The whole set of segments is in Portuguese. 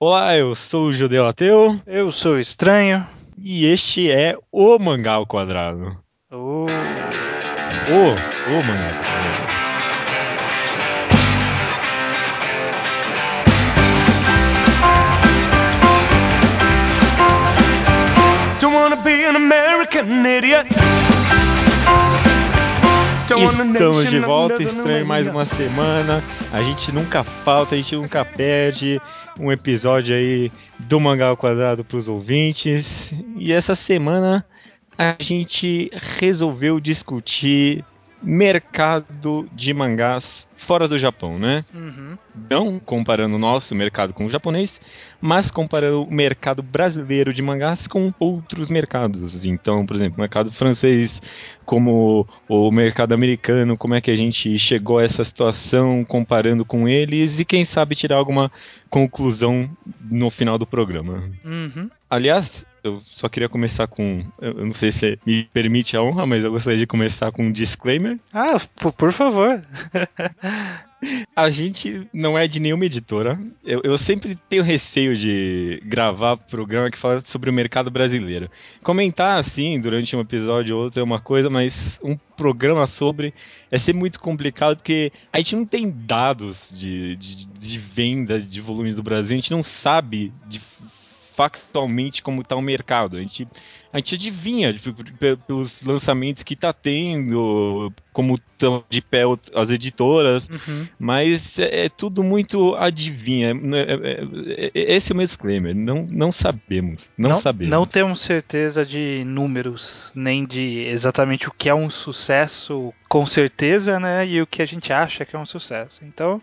Olá, eu sou o Judeu Ateu. Eu sou o Estranho. E este é o Mangá ao Quadrado. Oh. O, o Mangá ao Quadrado. Don't wanna be an American idiot. A Estamos de volta, estranho, mais uma semana. A gente nunca falta, a gente nunca perde um episódio aí do Mangá ao Quadrado para os ouvintes. E essa semana a gente resolveu discutir mercado de mangás fora do Japão, né? Uhum. Não comparando o nosso mercado com o japonês, mas comparando o mercado brasileiro de mangás com outros mercados. Então, por exemplo, o mercado francês, como o mercado americano, como é que a gente chegou a essa situação comparando com eles e quem sabe tirar alguma conclusão no final do programa. Uhum. Aliás, eu só queria começar com. Eu não sei se me permite a honra, mas eu gostaria de começar com um disclaimer. Ah, por, por favor. A gente não é de nenhuma editora. Eu, eu sempre tenho receio de gravar programa que fala sobre o mercado brasileiro. Comentar assim durante um episódio ou outro é uma coisa, mas um programa sobre é sempre muito complicado porque a gente não tem dados de, de, de venda de volumes do Brasil, a gente não sabe de factualmente como está o mercado. A gente, a gente adivinha tipo, pe- pelos lançamentos que está tendo, como estão de pé as editoras, Uhum. mas é, é tudo muito adivinha. É- é- é- esse é o meu disclaimer. Não, não sabemos. Não, sabemos. Não temos certeza de números, nem de exatamente o que é um sucesso com certeza, né? E o que a gente acha que é um sucesso. Então,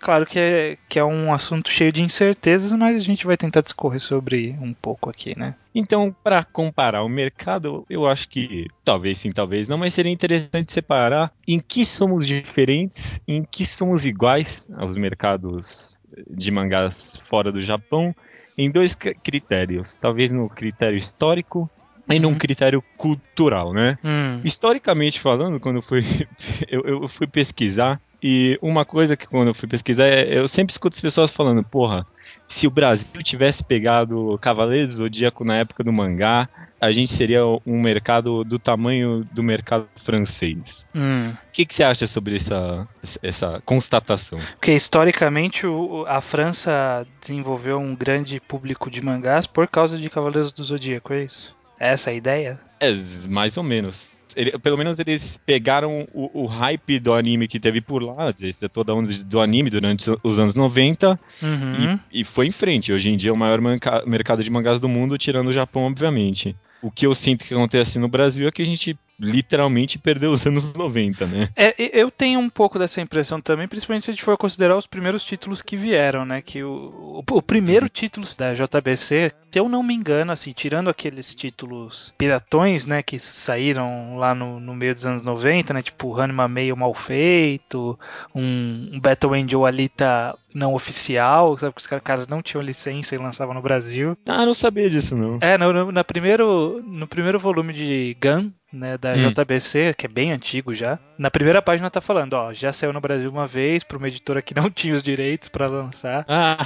claro que é, que é um assunto cheio de incertezas, mas a gente vai tentar discorrer sobre um pouco aqui, né? Então, para comparar o mercado, eu acho que talvez sim, talvez não, mas seria interessante separar em que somos diferentes, em que somos iguais aos mercados de mangás fora do Japão, em dois critérios. Talvez no critério histórico e num Uhum. critério cultural, né? Hum. Historicamente falando, quando eu fui, eu, eu fui pesquisar, e uma coisa que quando eu fui pesquisar, é, eu sempre escuto as pessoas falando, porra, se o Brasil tivesse pegado Cavaleiros do Zodíaco na época do mangá, a gente seria um mercado do tamanho do mercado francês. Hum. O que, que você acha sobre essa, essa constatação? Porque historicamente o- a França desenvolveu um grande público de mangás por causa de Cavaleiros do Zodíaco, é isso? Essa é a ideia? É, mais ou menos. Ele- pelo menos eles pegaram o, o hype do anime que teve por lá, toda a onda do anime durante os anos 90, Uhum. E, e foi em frente. Hoje em dia é o maior mercado de mangás do mundo, tirando o Japão, obviamente. O que eu sinto que acontece no Brasil é que a gente literalmente perdeu os anos 90, né? É, eu tenho um pouco dessa impressão também, principalmente se a gente for considerar os primeiros títulos que vieram, né? Que o, o, o primeiro título da JBC, se eu não me engano, assim, tirando aqueles títulos piratões, né? Que saíram lá no, no meio dos anos 90, né? Tipo Hanima meio mal feito, um, um Battle Angel Alita não oficial, sabe? Que os car- caras não tinham licença e lançavam no Brasil. Ah, não sabia disso, não. É, no, no, na primeiro, no primeiro volume de Gun, né, da Hum. JBC, que é bem antigo já, na primeira página tá falando, ó, já saiu no Brasil uma vez pra uma editora que não tinha os direitos pra lançar. Ah,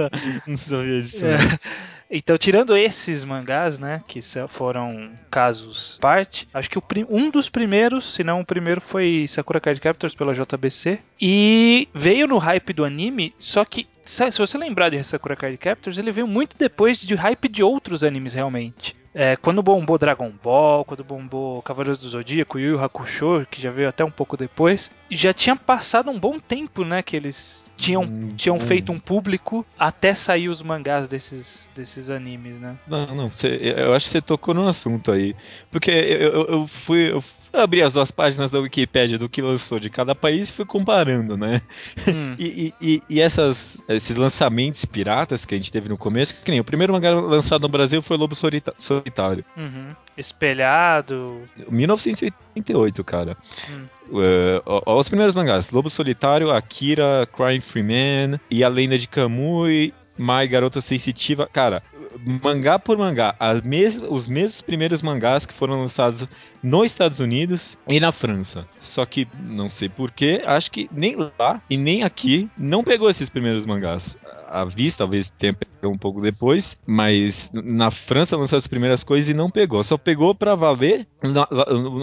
não sabia disso. É. não. Então, tirando esses mangás, né, que foram casos parte, acho que um dos primeiros, se não o primeiro, foi Sakura Card Captors pela JBC. E veio no hype do anime, só que, se você lembrar de Sakura Card Captors, ele veio muito depois de hype de outros animes, realmente. É, quando bombou Dragon Ball, quando bombou Cavaleiros do Zodíaco, Yu Yu Hakusho, que já veio até um pouco depois, já tinha passado um bom tempo, né, que eles tinham Hum, tinham bom. feito um público até sair os mangás desses, desses animes, né? Não, não, você- eu acho que você tocou num assunto aí. Porque eu, eu- eu fui. Eu abri as duas páginas da Wikipédia do que lançou de cada país e fui comparando, né? Hum, E, e- e- essas, esses lançamentos piratas que a gente teve no começo, que nem o primeiro mangá lançado no Brasil foi Lobo Solitário. uhum. Espelhado. 1988, cara. Hum. Ó, os primeiros mangás: Lobo Solitário, Akira, Crying Free Man e A Lenda de Kamui. Mai Garota Sensitiva, cara, mangá por mangá, mes- os mesmos primeiros mangás que foram lançados nos Estados Unidos e na França. Só que não sei porquê, acho que nem lá e nem aqui não pegou esses primeiros mangás. À vista, talvez tenha pegado um pouco depois, mas na França lançou as primeiras coisas e não pegou. Só pegou pra valer na,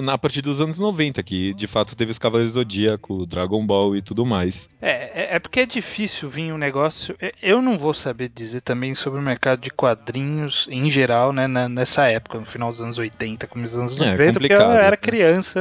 na partir dos anos 90, que de fato teve os Cavaleiros do Zodíaco, Dragon Ball e tudo mais. É, é, é porque é difícil vir um negócio. é- Eu não vou saber dizer também sobre o mercado de quadrinhos em geral, né, na- nessa época, no final dos anos 80, começo dos anos É, 90, porque eu era né? criança,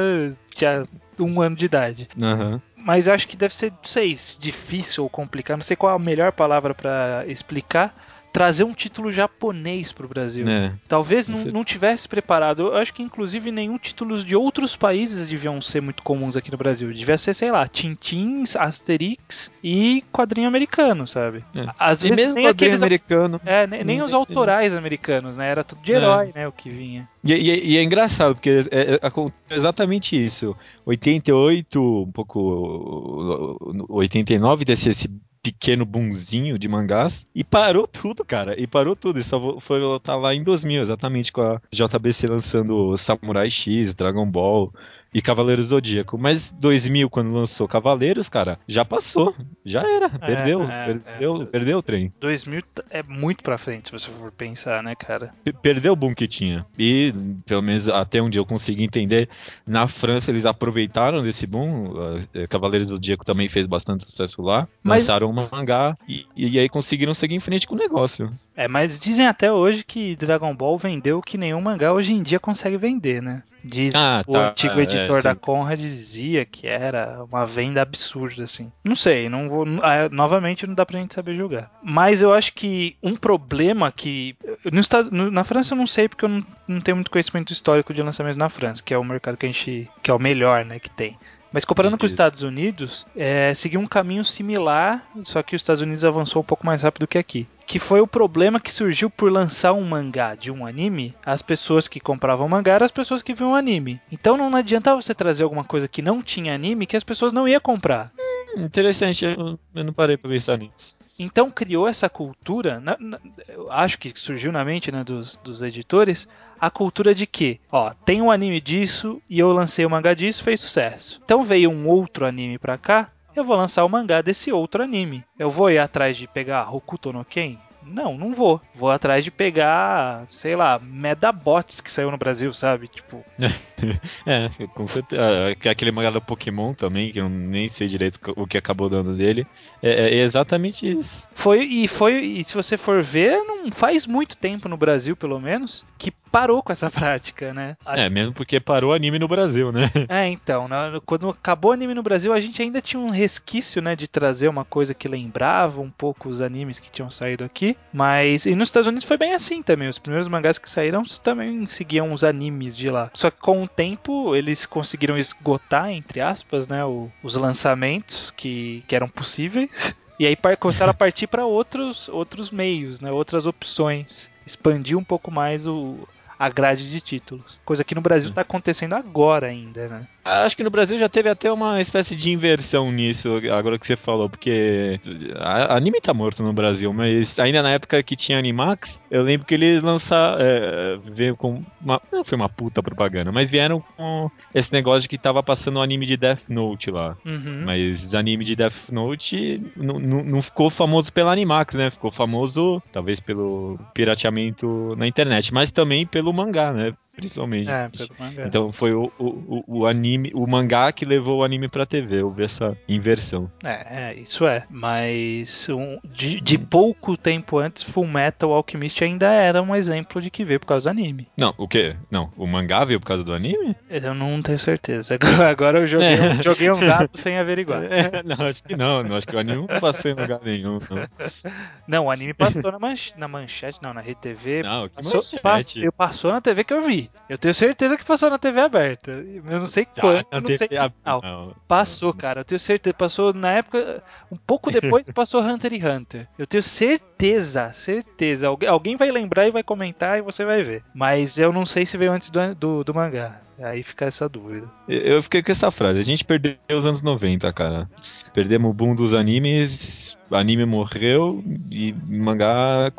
tinha um ano de idade. Aham. Mas acho que deve ser, não sei, se difícil ou complicado, não sei qual a melhor palavra pra explicar. Trazer um título japonês pro Brasil. É. Talvez não, não tivesse preparado. Eu acho que inclusive nenhum títulos de outros países deviam ser muito comuns aqui no Brasil. Devia ser, sei lá, Tintins, Asterix e quadrinho americano, sabe? É. Às E vezes mesmo nem quadrinho aqueles. americano. É, nem, nem os autorais americanos, né? Era tudo de É. herói, né? O que vinha. E, e- e é engraçado, porque é, é- exatamente isso. 88, um pouco. 89 desse esse pequeno boomzinho de mangás e parou tudo, cara. E parou tudo. E só foi voltar lá em 2000, exatamente com a JBC lançando Samurai X, Dragon Ball e Cavaleiros do Zodíaco. Mas 2000, quando lançou Cavaleiros, cara, já passou. Já era. Perdeu. é, perdeu, é. perdeu o trem. 2000 t- é muito pra frente, se você for pensar, né, cara? P- Perdeu o boom que tinha. E, pelo menos até onde eu consegui entender, na França eles aproveitaram desse boom. eh, Cavaleiros do Zodíaco também fez bastante sucesso lá. Mas- Lançaram um mangá e, e aí conseguiram seguir em frente com o negócio. É, mas dizem até hoje que Dragon Ball vendeu o que nenhum mangá hoje em dia consegue vender, né? Diz Ah, o tá, antigo é, editor sim. da Conrad dizia que era uma venda absurda, assim. Não sei, não vou. ah, novamente não dá pra gente saber julgar. Mas eu acho que um problema que. no Estado- na França eu não sei porque eu não, não tenho muito conhecimento histórico de lançamento na França, que é o mercado que a gente. que é o melhor, né, que tem. Mas comparando com os. Estados Unidos, é, seguiu um caminho similar, só que os Estados Unidos avançou um pouco mais rápido que aqui. Que foi o problema que surgiu por lançar um mangá de um anime. As pessoas que compravam mangá eram as pessoas que viam anime. Então não adiantava você trazer alguma coisa que não tinha anime que as pessoas não iam comprar. Hum, Interessante, eu, eu não parei pra pensar nisso. Então criou essa cultura, na- na- eu acho que surgiu na mente né, dos, dos editores, a cultura de que, ó, tem um anime disso e eu lancei o mangá disso, fez sucesso. Então veio um outro anime pra cá, eu vou lançar o mangá desse outro anime. Eu vou ir atrás de pegar Hokuto no Ken? Não, não vou. Vou atrás de pegar, sei lá, Medabots que saiu no Brasil, sabe? Tipo, É, com certeza. Ah, Aquele mangá do Pokémon também, que eu nem sei direito o que acabou dando dele. É, é exatamente isso. Foi e foi e se você for ver, não faz muito tempo no Brasil, pelo menos, que parou com essa prática, né? É, mesmo porque parou o anime no Brasil, né? É, então, né, quando acabou o anime no Brasil, a gente ainda tinha um resquício, né, de trazer uma coisa que lembrava um pouco os animes que tinham saído aqui, mas e nos Estados Unidos foi bem assim também. Os primeiros mangás que saíram também seguiam os animes de lá. Só que com o tempo eles conseguiram esgotar entre aspas, né, o- os lançamentos que, que eram possíveis. E aí começaram a partir para outros outros meios, né, outras opções, expandir um pouco mais o a grade de títulos. Coisa que no Brasil está acontecendo agora ainda, né? Acho que no Brasil já teve até uma espécie de inversão nisso, agora que você falou, porque a- anime tá morto no Brasil, mas ainda na época que tinha Animax, eu lembro que eles lançaram, é, veio com uma, não foi uma puta propaganda, mas vieram com esse negócio de que tava passando o anime de Death Note lá. Uhum. Mas anime de Death Note não- ficou famoso pela Animax, né? Ficou famoso talvez pelo pirateamento na internet, mas também pelo mangá, né? Principalmente. É, pelo mangá. Então foi o, o, o- anime, o mangá que levou o anime pra TV. Houve essa inversão. É, é, isso é. Mas um- de, de pouco tempo antes, Full Metal Alchemist ainda era um exemplo de que veio por causa do anime. Não, o quê? Não, o mangá veio por causa do anime? Eu não tenho certeza. Agora, agora eu joguei, um- joguei um dado sem averiguar. É, não, acho que não. não. Acho que o anime não passou em lugar nenhum. Não, Não, o anime passou na, manch- na manchete, não, na RedeTV. não que Passou, manchete. pass- eu- passou na TV que eu vi. Eu tenho certeza que passou na TV aberta. Eu não sei quando, Ah, não sei TV que canal. não. Passou, cara. Eu tenho certeza. Passou na época. Um pouco depois passou Hunter x Hunter. Eu tenho certeza, certeza. Algu- alguém vai lembrar e vai comentar e você vai ver. Mas eu não sei se veio antes do, do, do mangá. Aí fica essa dúvida. Eu- fiquei com essa frase. A gente perdeu os anos 90, cara. Perdemos o boom dos animes, anime morreu e mangá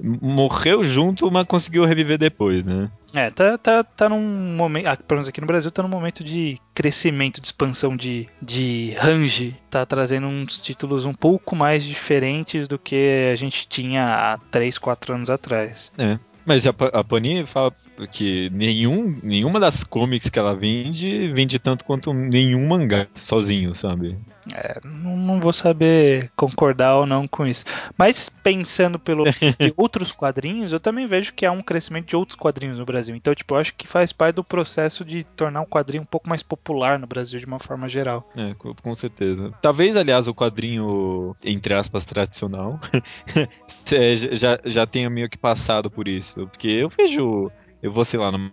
morreu junto, mas conseguiu reviver depois, né? É, tá, tá, tá num momento. Ah, pelo menos aqui no Brasil, tá num momento de crescimento, de expansão de, de range. Tá trazendo uns títulos um pouco mais diferentes do que a gente tinha há 3, 4 anos atrás. É. Mas a, a Panini fala que nenhum, nenhuma das comics que ela vende vende tanto quanto nenhum mangá sozinho, sabe? É, não, não vou saber concordar ou não com isso. Mas pensando pelo de outros quadrinhos, eu também vejo que há um crescimento de outros quadrinhos no Brasil. Então, tipo, eu acho que faz parte do processo de tornar um quadrinho um pouco mais popular no Brasil de uma forma geral. É, com, certeza. Talvez, aliás, o quadrinho, entre aspas, tradicional, já, já tenha meio que passado por isso. Porque eu vejo. Eu vou, sei lá, numa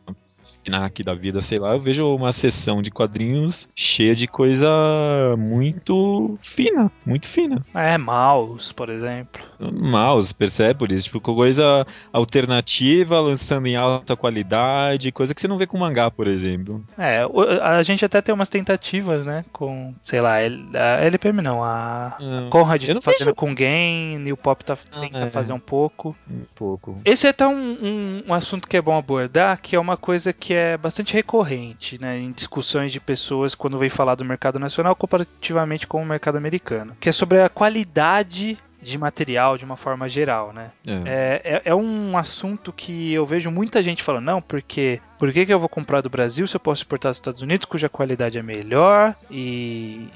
aqui da vida, sei lá, eu vejo uma sessão de quadrinhos cheia de coisa muito fina, muito fina. É, Maus, por exemplo. Mouse, Persepolis, tipo, coisa alternativa, lançando em alta qualidade, coisa que você não vê com mangá, por exemplo. É, o- a gente até tem umas tentativas, né? Com, sei lá, a LPM não, a Ah, Conrad não fazendo vejo- com Game, New Pop tá, tenta é. fazer um pouco. um pouco. Esse é até um, um, um assunto que é bom abordar, que é uma coisa que é bastante recorrente né, em discussões de pessoas quando vem falar do mercado nacional comparativamente com o mercado americano, que é sobre a qualidade de material de uma forma geral, né? É. É, é, é um assunto que eu vejo muita gente falando, não, porque por que, que eu vou comprar do Brasil se eu posso exportar dos Estados Unidos, cuja qualidade é melhor e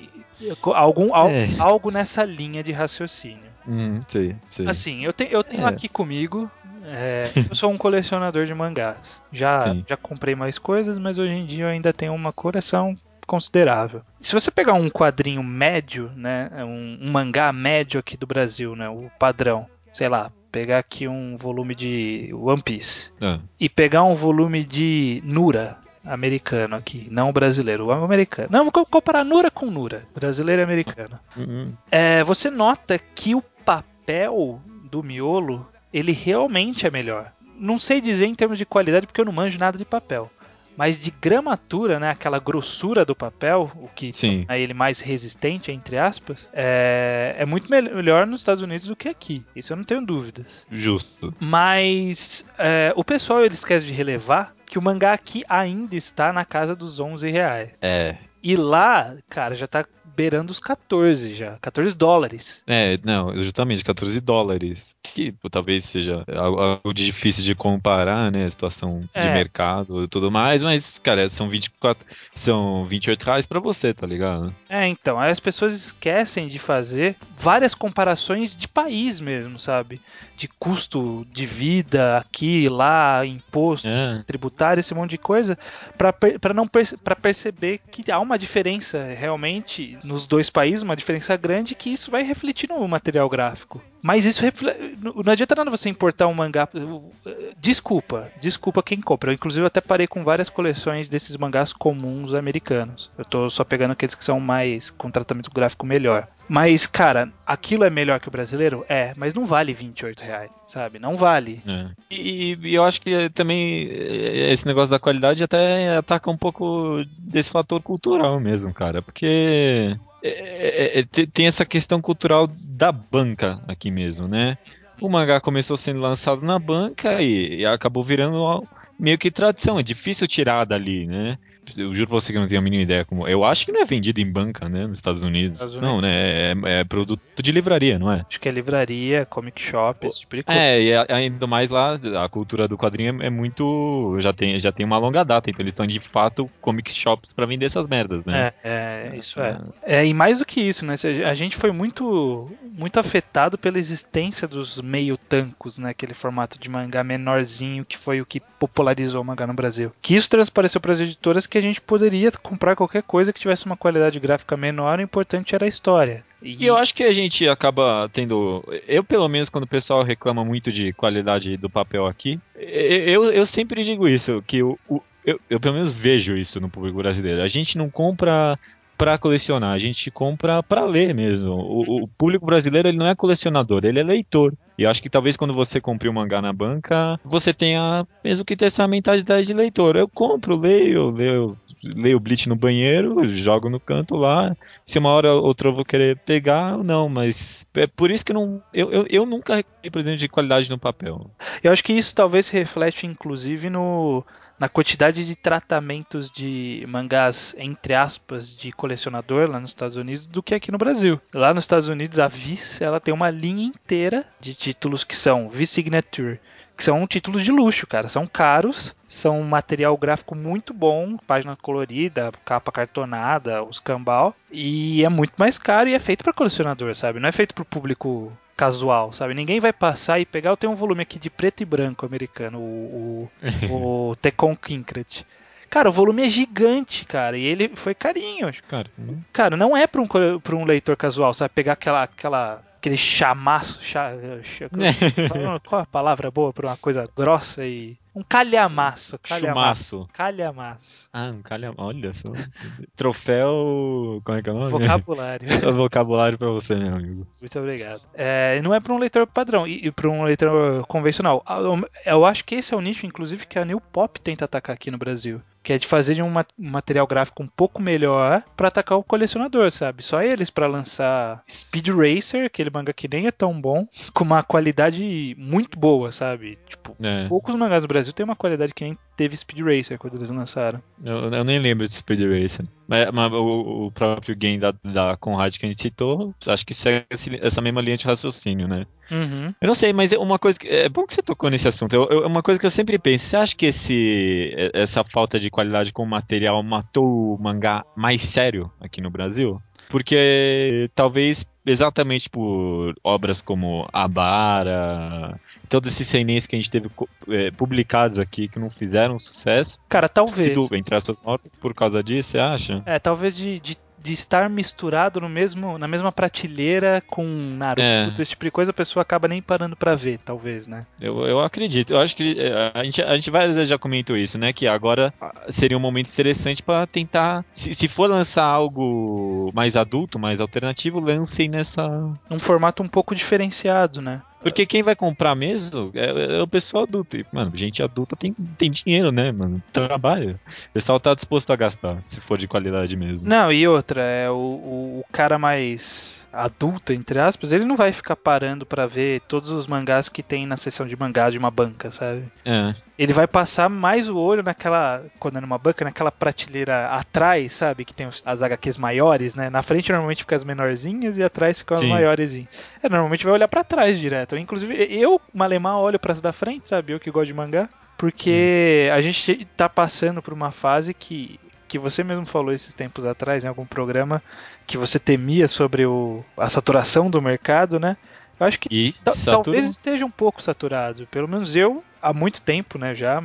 algum, al- É. algo nessa linha de raciocínio. Hum, sei, sei. Assim, eu, te- eu tenho É. aqui comigo. É, eu sou um colecionador de mangás. Já, Sim. já comprei mais coisas, mas hoje em dia eu ainda tenho uma coleção considerável. Se você pegar um quadrinho médio, né, um, um mangá médio aqui do Brasil, né, o padrão, sei lá, pegar aqui um volume de One Piece Ah, e pegar um volume de Nura americano aqui, não o brasileiro, o americano. Não, vou comparar Nura com Nura, brasileiro e americano. hum, É, você nota que o papel do miolo, ele realmente é melhor. Não sei dizer em termos de qualidade porque eu não manjo nada de papel. Mas de gramatura, né, aquela grossura do papel, o que Sim. torna ele mais resistente, entre aspas, é, é muito mel- melhor nos Estados Unidos do que aqui. Isso eu não tenho dúvidas. justo. Mas é, o pessoal ele esquece de relevar que o mangá aqui ainda está na casa dos 11 reais. É. E lá, cara, já tá beirando os 14 já. 14 dólares. É, não, justamente 14 dólares. Que talvez seja algo, difícil de comparar, né? A situação de É. mercado e tudo mais, mas, cara, são 24. São 28 reais pra você, tá ligado? É, então, aí as pessoas esquecem de fazer várias comparações de país mesmo, sabe? De custo de vida aqui, lá, imposto, É. tributário, esse monte de coisa, pra não pra perceber que há uma diferença realmente nos dois países, uma diferença grande, que isso vai refletir no material gráfico. Mas isso não adianta nada você importar um mangá. Desculpa, desculpa quem compra. Eu, inclusive, até parei com várias coleções desses mangás comuns americanos. Eu tô só pegando aqueles que são mais com tratamento gráfico melhor. Mas, cara, aquilo é melhor que o brasileiro? É, mas não vale 28 reais, sabe? Não vale. É. E, e eu acho que também eh, esse negócio da qualidade até ataca um pouco desse fator cultural mesmo, cara. Porque é, é, é, te- tem essa questão cultural da banca aqui mesmo, né? O mangá começou sendo lançado na banca e, e acabou virando meio que tradição. É difícil tirar dali, né? Eu juro pra você que eu não tenho a mínima ideia como. Eu acho que não é vendido em banca, né? Nos Estados Unidos. Estados Não, né? É, é produto de livraria, não é? Acho que é livraria, comic shop, esse tipo de coisa. É, e ainda mais lá, a cultura do quadrinho é muito. Já tem, já tem uma longa data, então eles estão de fato comic shops pra vender essas merdas, né? É, é, isso é. É, e mais do que isso, né? A gente foi muito, muito afetado pela existência dos meio tancos, né? Aquele formato de mangá menorzinho que foi o que popularizou o mangá no Brasil. Que isso transpareceu para as editoras que a gente poderia comprar qualquer coisa que tivesse uma qualidade gráfica menor, o importante era a história. E eu acho que a gente acaba tendo. Eu, pelo menos, quando o pessoal reclama muito de qualidade do papel aqui, eu, eu sempre digo isso, que o, o- eu, eu pelo menos vejo isso no público brasileiro. A gente não compra pra colecionar, a gente compra pra ler mesmo. O, o público brasileiro ele não é colecionador, ele é leitor. E acho que talvez quando você compre um mangá na banca, você tenha mesmo que ter essa mentalidade de leitor. Eu compro, leio, leio, leio o Bleach no banheiro, jogo no canto lá. Se uma hora ou outra eu vou querer pegar, não, mas é por isso que não, eu, eu, eu nunca por exemplo, de qualidade no papel. Eu acho que isso talvez se reflete, inclusive, no, na quantidade de tratamentos de mangás, entre aspas, de colecionador lá nos Estados Unidos do que aqui no Brasil. Lá nos Estados Unidos, a Viz ela tem uma linha inteira de títulos que são Viz Signature, que são títulos de luxo, cara. São caros, são um material gráfico muito bom, página colorida, capa cartonada, os cambal, e é muito mais caro e é feito para colecionador, sabe? Não é feito para o público casual, sabe? Ninguém vai passar e pegar. Eu tenho um volume aqui de preto e branco americano, o, o, o Tecon Kinkret. Cara, o volume é gigante, cara, e ele foi carinho. Cara, não- Cara, não é pra um, pra um leitor casual, sabe? Pegar aquela, aquela, aquele chamaço. Cha, cha- qual é a palavra boa pra uma coisa grossa e. Um calhamaço. Calhamaço. chumaço. Calhamaço. Ah, um calha, olha só. Troféu, como é que é o nome? Vocabulário. Vocabulário pra você, meu amigo. Muito obrigado. É, não é para um leitor padrão e, e para um leitor convencional. Ah, eu- Eu acho que esse é o nicho, inclusive, que a New Pop tenta atacar aqui no Brasil. Que é de fazer de um ma- um material gráfico um pouco melhor para atacar o colecionador, sabe? Só eles para lançar Speed Racer, aquele manga que nem é tão bom, com uma qualidade muito boa, sabe? Tipo, É, poucos mangás do Brasil têm uma qualidade que nem teve Speed Racer quando eles lançaram. eu, eu nem lembro de Speed Racer. Mas, mas o, o próprio game da, da Conrad que a gente citou, acho que segue essa mesma linha de raciocínio, né? Uhum. Eu não sei, mas é uma coisa que, é bom que você tocou nesse assunto. Eu, eu- é uma coisa que eu sempre penso. Você acha que esse essa falta de qualidade com o material matou o mangá mais sério aqui no Brasil? Porque talvez exatamente por obras como Abara, todos esses seinens que a gente teve eh, publicados aqui que não fizeram sucesso, Cara, talvez. sido entre as suas obras por causa disso, você acha? É, talvez de, de, de estar misturado no mesmo, na mesma prateleira com Naruto, É. esse tipo de coisa, a pessoa acaba nem parando pra ver, talvez, né? Eu, eu acredito. Eu acho que eh, a gente, a gente várias vezes já comentou isso, né? Que agora ah, seria um momento interessante pra tentar. Se, se for lançar algo mais adulto, mais alternativo, lancem nessa. Um formato um pouco diferenciado, né? Porque quem vai comprar mesmo é, é o pessoal adulto. E, mano, gente adulta tem, tem dinheiro, né, mano? Trabalha. O pessoal tá disposto a gastar, se for de qualidade mesmo. Não, e outra, é o, o, o cara mais adulto, entre aspas, ele não vai ficar parando pra ver todos os mangás que tem na seção de mangás de uma banca, sabe? É. Ele vai passar mais o olho naquela, quando é numa banca, naquela prateleira atrás, sabe? Que tem as HQs maiores, né? Na frente normalmente fica as menorzinhas e atrás ficam as maiores. É, normalmente vai olhar pra trás direto. Inclusive, eu, Malemar, olho pra as da frente, sabe? Eu que gosto de mangá. Porque a gente tá passando por uma fase que, que você mesmo falou esses tempos atrás, em algum programa, que você temia sobre o, a saturação do mercado, né? Eu acho que. Talvez esteja um pouco saturado. Pelo menos eu, há muito tempo, né, já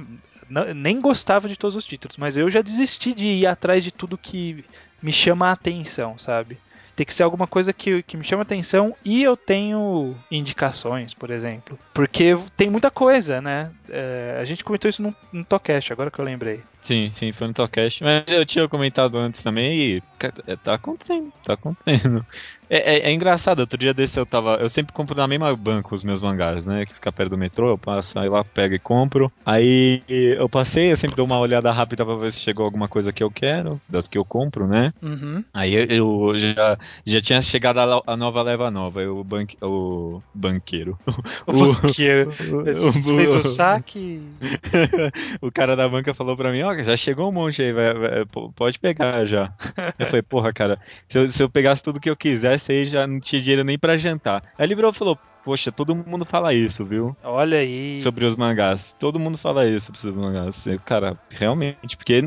nem gostava de todos os títulos, mas eu já desisti de ir atrás de tudo que me chama a atenção, sabe? Tem que ser alguma coisa que, que me chama atenção e eu tenho indicações, por exemplo. Porque tem muita coisa, né? É, a gente comentou isso num, num Tocast, agora que eu lembrei. Sim, sim, foi no Tocast. Mas eu tinha comentado antes também e é, tá acontecendo, tá acontecendo. É, é- é engraçado, outro dia desse eu tava. Eu sempre compro na mesma banca os meus mangás, né? Que fica perto do metrô, eu passo, aí lá pego e compro. Aí eu passei, eu sempre dou uma olhada rápida pra ver se chegou alguma coisa que eu quero, das que eu compro, né? Uhum. Aí eu, eu já, já tinha chegado a, a nova leva nova, eu, o, banque, o banqueiro. O O- banqueiro fez o saque. o cara da banca falou pra mim, ó, já chegou um monte aí, vai- vai- pode pegar já. eu falei, porra, cara, se eu, se eu pegasse tudo que eu quisesse aí já não tinha dinheiro nem pra jantar. Aí ele virou e falou, poxa, todo mundo fala isso, viu? Olha aí. Sobre os mangás. Todo mundo fala isso sobre os mangás. Cara, realmente, porque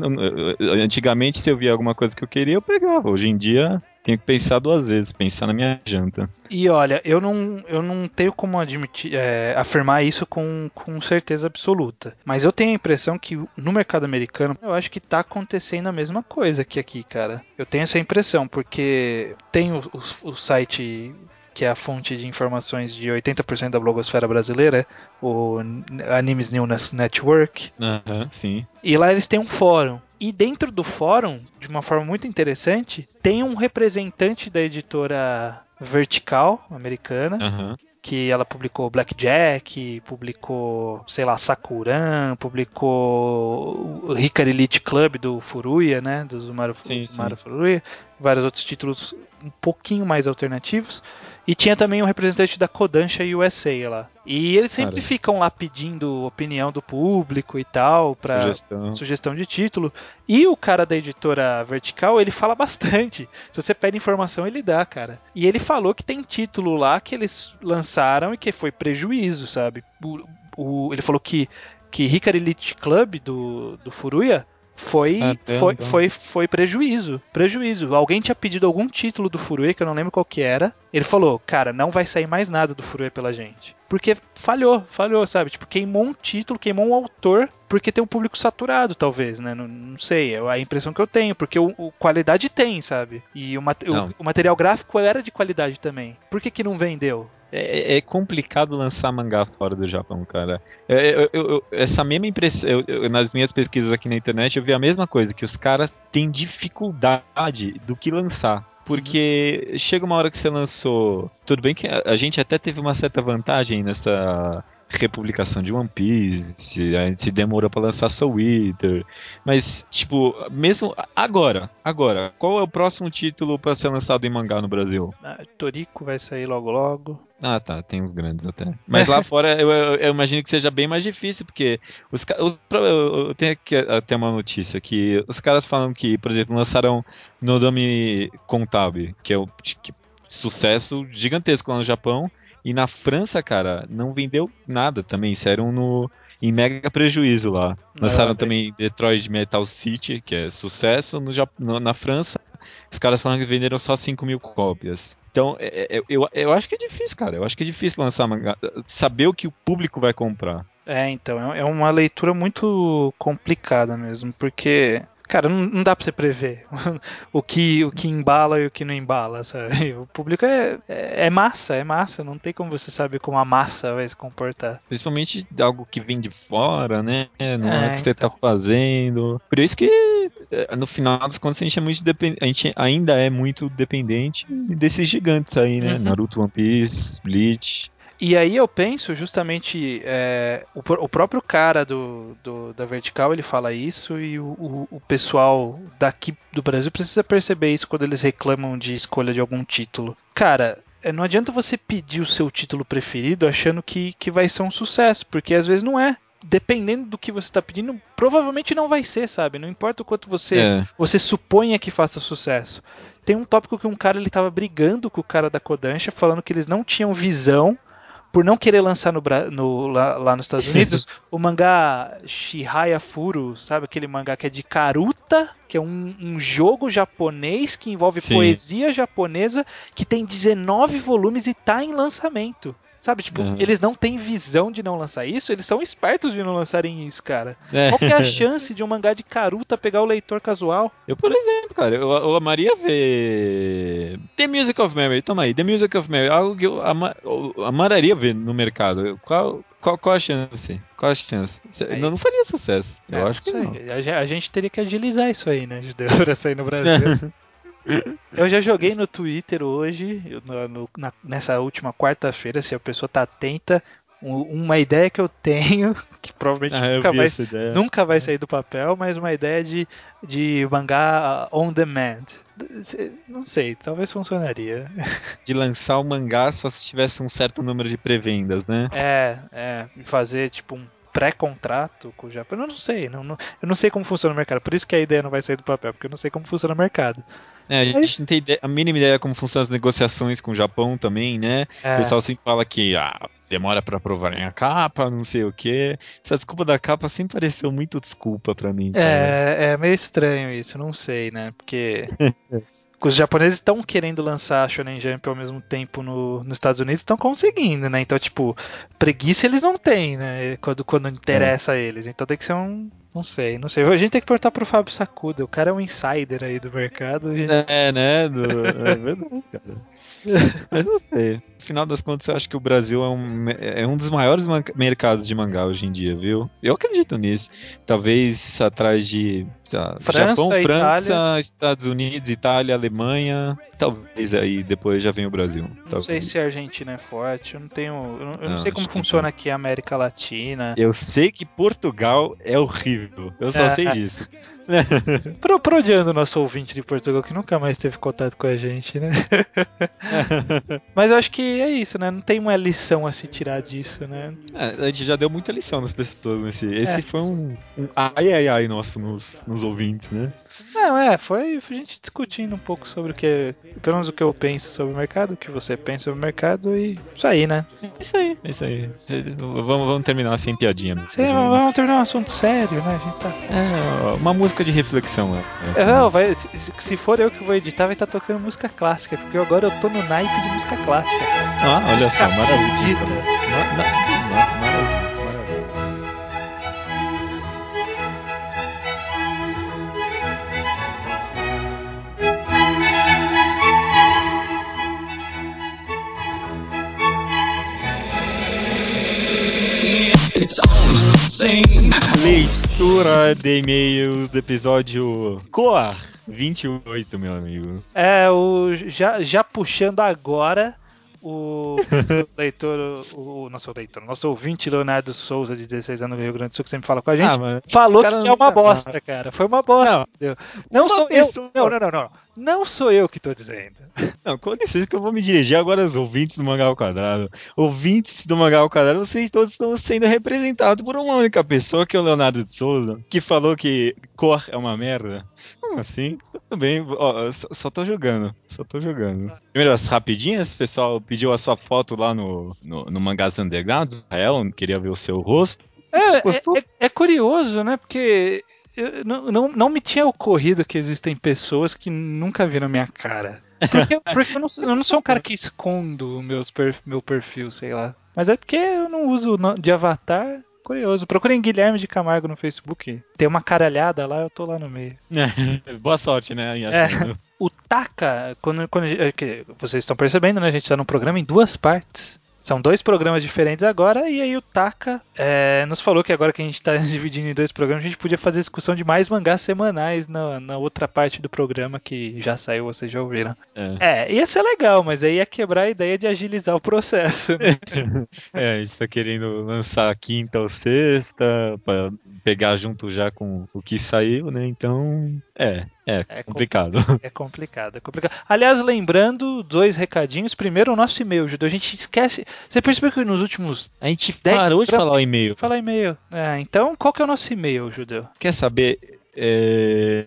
antigamente se eu via alguma coisa que eu queria, eu pegava. Hoje em dia, tenho que pensar duas vezes, pensar na minha janta. E olha, eu não, eu não tenho como admitir, é, afirmar isso com, com certeza absoluta. Mas eu tenho a impressão que no mercado americano, eu acho que tá acontecendo a mesma coisa que aqui, cara. Eu tenho essa impressão, porque tem o, o- o site que é a fonte de informações de 80% da blogosfera brasileira, o Animes News Network. Aham, sim. E lá eles têm um fórum. E dentro do fórum, de uma forma muito interessante, tem um representante da editora Vertical, americana, Aham. que ela publicou Blackjack, publicou, sei lá, Sakuran, publicou o Hikari Elite Club do Furuya, né, do Zumaru, Sim, sim. Furuya, vários outros títulos um pouquinho mais alternativos. E tinha também um representante da Kodansha USA lá. E eles sempre Cara. ficam lá pedindo opinião do público e tal, pra, Sugestão. sugestão de título. E o cara da editora Vertical, ele fala bastante. Se você pede informação, ele dá, cara. E ele falou que tem título lá que eles lançaram e que foi prejuízo, sabe? O, o- ele falou que, que Hikari Elite Club do, do Furuya foi, Ah, tem, foi, então. foi, foi prejuízo. Prejuízo. Alguém tinha pedido algum título do Furuya, que eu não lembro qual que era. Ele falou, cara, não vai sair mais nada do Furuya pela gente. Porque falhou, falhou, sabe? Tipo, queimou um título, queimou um autor, porque tem um público saturado, talvez, né? Não, não sei, é a impressão que eu tenho, porque o, o- qualidade tem, sabe? E o, mate- o- o material gráfico era de qualidade também. Por que, que não vendeu? É, é complicado lançar mangá fora do Japão, cara. É, eu- eu- eu- essa mesma impressão, nas minhas pesquisas aqui na internet, eu vi a mesma coisa, que os caras têm dificuldade do que lançar. Porque chega uma hora que você lançou. Tudo bem que a gente até teve uma certa vantagem nessa republicação de One Piece, a gente demorou pra lançar Soul Eater, mas tipo, mesmo agora, agora, qual é o próximo título pra ser lançado em mangá no Brasil? Ah, Toriko vai sair logo logo. Ah, tá, tem uns grandes até. Mas lá fora eu, eu- eu imagino que seja bem mais difícil, porque os ca- os- pra- eu, eu tenho aqui até uma notícia que os caras falam que, por exemplo, lançaram Nodome Contábil, que é um que- sucesso gigantesco lá no Japão, e na França, cara, não vendeu nada também, saíram no em mega prejuízo lá. Lançaram também Detroit Metal City, que é sucesso no, no- na França. Os caras falam que venderam só 5 mil cópias. Então, é- é- eu, eu acho que é difícil, cara. Eu acho que é difícil lançar mangá. Saber o que o público vai comprar. É, então, é é uma leitura muito complicada mesmo, porque, cara, não, não dá pra você prever o que, o que embala e o que não embala, sabe? O público é, é, é massa, é massa, não tem como você saber como a massa vai se comportar. Principalmente algo que vem de fora, né? Não é, É, o que você tá então. fazendo. Por isso que, é, no final das contas, a gente, é muito depen- a gente ainda é muito dependente desses gigantes aí, né? Uhum. Naruto, One Piece, Bleach. E aí eu penso justamente é, o, o próprio cara do, do- da Vertical ele fala isso e o, o- o pessoal daqui do Brasil precisa perceber isso quando eles reclamam de escolha de algum título. Cara, é, não adianta você pedir o seu título preferido achando que, que vai ser um sucesso, porque às vezes não é. Dependendo do que você está pedindo, provavelmente não vai ser, sabe? Não importa o quanto você É. você suponha que faça sucesso. Tem um tópico que um cara ele tava brigando com o cara da Kodansha, falando que eles não tinham visão por não querer lançar no, no- lá, lá nos Estados Unidos o mangá Shihaya Furu, sabe aquele mangá que é de Karuta, que é um, um jogo japonês que envolve Sim. poesia japonesa, que tem 19 volumes e tá em lançamento. Sabe, tipo, Uhum. eles não têm visão de não lançar isso, eles são espertos de não lançarem isso, cara. É. Qual que é a chance de um mangá de Karuta pegar o leitor casual? Eu, por exemplo, cara, eu, eu amaria ver The Music of Mary, toma aí, The Music of Mary, algo que eu, ama, eu amaria ver no mercado. Eu- Qual, qual, qual a chance? Qual a chance? Aí- Não, não faria sucesso. Eu É, acho que não. A gente teria que agilizar isso aí, né? Judeu, pra sair no Brasil. Eu já joguei no Twitter hoje, no- no- na- nessa última quarta-feira, se a pessoa tá atenta, um- uma ideia que eu tenho, que provavelmente Ah, nunca, vai, nunca vai sair do papel, mas uma ideia de, de mangá on demand. Não sei, talvez funcionaria. De lançar o mangá só se tivesse um certo número de pré-vendas, né? É, é, fazer tipo um pré-contrato com o Japão. Eu não sei, não, não- eu não sei como funciona o mercado. Por isso que a ideia não vai sair do papel, porque eu não sei como funciona o mercado. É, a gente Mas- não tem ideia- a mínima ideia como funcionam as negociações com o Japão também, né? É, O pessoal sempre fala que ah, demora pra aprovarem a capa, não sei o quê. Essa desculpa da capa sempre pareceu muito desculpa pra mim. cara. é, é meio estranho isso, não sei, né? Porque os japoneses estão querendo lançar a Shonen Jump ao mesmo tempo no, nos Estados Unidos, estão conseguindo, né? Então, tipo, preguiça eles não têm, né? Quando, quando interessa a eles. Então tem que ser um. Não sei, não sei. A gente tem que perguntar pro Fábio Sacuda. O cara é um insider aí do mercado. gente- É, né? Do- é verdade, cara. Mas não sei. Afinal das contas, eu acho que o Brasil é um, é um dos maiores mercados de mangá hoje em dia, viu? Eu acredito nisso. Talvez atrás de França, Japão, França, Itália. Estados Unidos, Itália, Alemanha. Talvez aí depois já vem o Brasil. Não sei Talvez. se a Argentina é forte, eu não tenho. Eu não, eu não Não, sei como funciona não. aqui a América Latina. Eu sei que Portugal é horrível. Eu só É. sei disso. Pro, o nosso ouvinte de Portugal que nunca mais teve contato com a gente, né? Mas eu acho que é isso, né? Não tem uma lição a se tirar disso, né? É, a gente já deu muita lição nas pessoas nesse. Esse É. foi um, um ai ai ai nosso nos, nos ouvintes, né? Não, é, foi a gente discutindo um pouco sobre o que. Pelo menos o que eu penso sobre o mercado, o que você pensa sobre o mercado e isso aí, né? É isso aí, é isso aí. Vamos, vamos terminar sem piadinha. mesmo. Sim, vamos terminar um assunto sério, né? A gente tá. É, uma música de reflexão, né? Não, vai, se, se for eu que vou editar, vai estar tocando música clássica, porque agora eu tô no naipe de música clássica. cara. Ah, olha Música só, maravilha. Maravilha, Leitura de e-mails do episódio Coar 28, meu amigo. É, o, já, já puxando agora o leitor, o, o nosso leitor, nosso ouvinte Leonardo Souza, de 16 anos do Rio Grande do Sul, que sempre fala com a gente, Ah, falou que é uma bosta, cara. Foi uma bosta. Não. entendeu? Não, sou pessoa- eu. Não, não, não, não. Não sou eu que tô dizendo. Não, com licença que eu vou me dirigir agora aos ouvintes do Mangal Quadrado. Ouvintes do Mangal Quadrado, vocês todos estão sendo representados por uma única pessoa, que é o Leonardo de Souza, que falou que cor é uma merda. Como assim? Tudo bem, ó, só, só tô jogando, só tô jogando. Primeiro, as rapidinhas, o pessoal pediu a sua foto lá no, no, no Mangás Underground, Israel, queria ver o seu rosto. É, Gostou? é, é curioso, né? Porque eu- não, não, não me tinha ocorrido que existem pessoas que nunca viram minha cara. Porque, porque eu, não, eu não sou um cara que escondo o meus per- meu perfil, sei lá. Mas é porque eu não uso de avatar. Curioso. Procurem Guilherme de Camargo no Facebook. Tem uma caralhada lá, eu tô lá no meio. Boa sorte, né? É. O Taka, quando, quando é vocês estão percebendo, né? A gente tá num programa em duas partes. São dois programas diferentes agora, e aí o Taka é, nos falou que agora que a gente tá dividindo em dois programas, a gente podia fazer discussão de mais mangás semanais na, na outra parte do programa que já saiu, vocês já ouviram. É. É, ia ser legal, mas aí ia quebrar a ideia de agilizar o processo. né? É, a gente tá querendo lançar quinta ou sexta, pra pegar junto já com o que saiu, né? Então, é, é, É complicado. É complicado, é complicado. Aliás, lembrando, dois recadinhos. Primeiro, o nosso e-mail, Judeu. A gente esquece. Você percebeu que nos últimos. A gente parou de programas- falar o e-mail. Fala e-mail. É, então, qual que é o nosso e-mail, Judeu? Quer saber? É,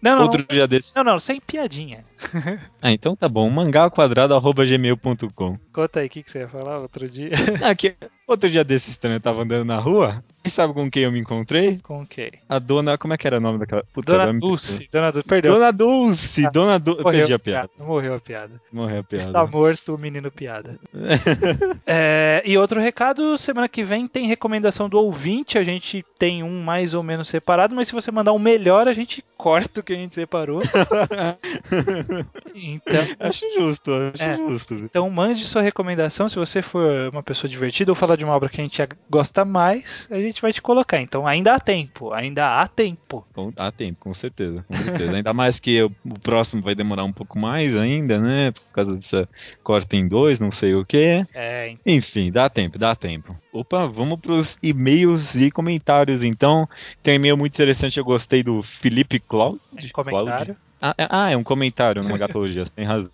Não, não, outro dia desses. não, não, sem piadinha. Ah, então tá bom. mangaquadrado.gmail.com. Conta aí o que, que você ia falar outro dia. Ah, que, outro dia desses estranho, eu tava andando na rua. E sabe com quem eu me encontrei? Com quê? A dona. Como é que era o nome daquela. Putz, Dona Dulce. Dona Dulce, perdeu. Dona Dulce! Ah, Dona Dulce. Morreu perdi a piada. Morreu a piada. Morreu a piada. Está morto o menino piada. É, e outro recado, semana que vem tem recomendação do ouvinte. A gente tem um mais ou menos separado, mas se você mandar um melhor, a gente corta o que a gente separou. Então, acho justo, acho É. justo. então mande sua recomendação. Se você for uma pessoa divertida ou falar de uma obra que a gente gosta mais, a gente vai te colocar. Então ainda há tempo, ainda há tempo. Com, há tempo, com certeza, com certeza. ainda mais que o, o próximo vai demorar um pouco mais ainda, né? Por causa dessa corta em dois, não sei o que. É, Enfim, dá tempo, dá tempo. Opa, vamos pros e-mails e comentários então. Tem um e-mail muito interessante, eu gostei do Felipe Cláudio. comentário. Ah, é, ah, é um comentário numa gatologia, você tem razão.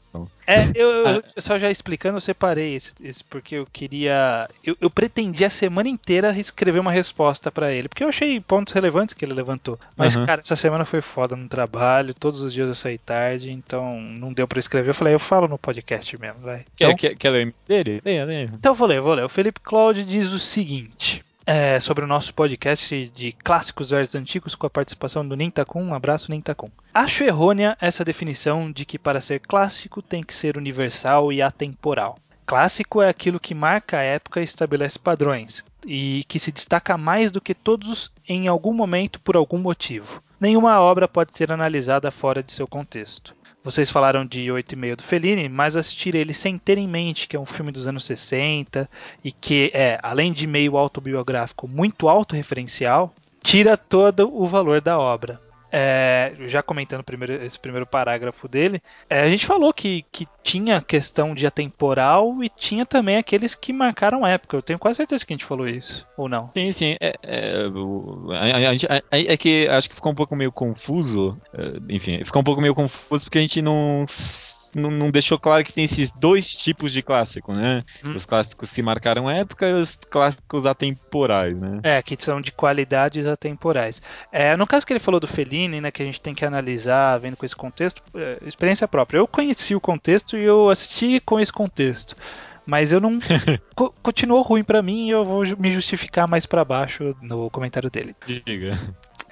É, eu, eu- só já explicando, eu separei esse, esse porque eu queria. Eu, eu pretendia a semana inteira escrever uma resposta pra ele, porque eu achei pontos relevantes que ele levantou. Mas, Aham. cara, essa semana foi foda no trabalho, todos os dias eu saí tarde, então não deu pra escrever. Eu falei, eu falo no podcast mesmo, vai. Quer, Então, quer, quer ler o e-mail dele? Leia, leia. então eu vou ler, vou ler. O Felipe Claude diz o seguinte. É, sobre o nosso podcast de clássicos versus antigos com a participação do Nintacum. Um abraço, Nintacum. Acho errônea essa definição de que para ser clássico tem que ser universal e atemporal. Clássico é aquilo que marca a época e estabelece padrões, e que se destaca mais do que todos em algum momento por algum motivo. Nenhuma obra pode ser analisada fora de seu contexto. Vocês falaram de 8,5 do Fellini, mas assistir ele sem ter em mente que é um filme dos anos 60 e que é, além de meio autobiográfico, muito autorreferencial, tira todo o valor da obra. É, já comentando primeiro, esse primeiro parágrafo dele, é, a gente falou que, que tinha questão de atemporal e tinha também aqueles que marcaram época. Eu tenho quase certeza que a gente falou isso, ou não? Sim, sim. É, é, é que acho que ficou um pouco meio confuso. É, enfim, ficou um pouco meio confuso porque a gente não não, não, deixou claro que tem esses dois tipos de clássico, né? Hum. Os clássicos que marcaram época e os clássicos atemporais, né? É, que são de qualidades atemporais. É, no caso que ele falou do Fellini, né, que a gente tem que analisar, vendo com esse contexto, é, experiência própria. Eu conheci o contexto e eu assisti com esse contexto. Mas eu não. co continuou ruim para mim e eu vou me justificar mais para baixo no comentário dele. Diga.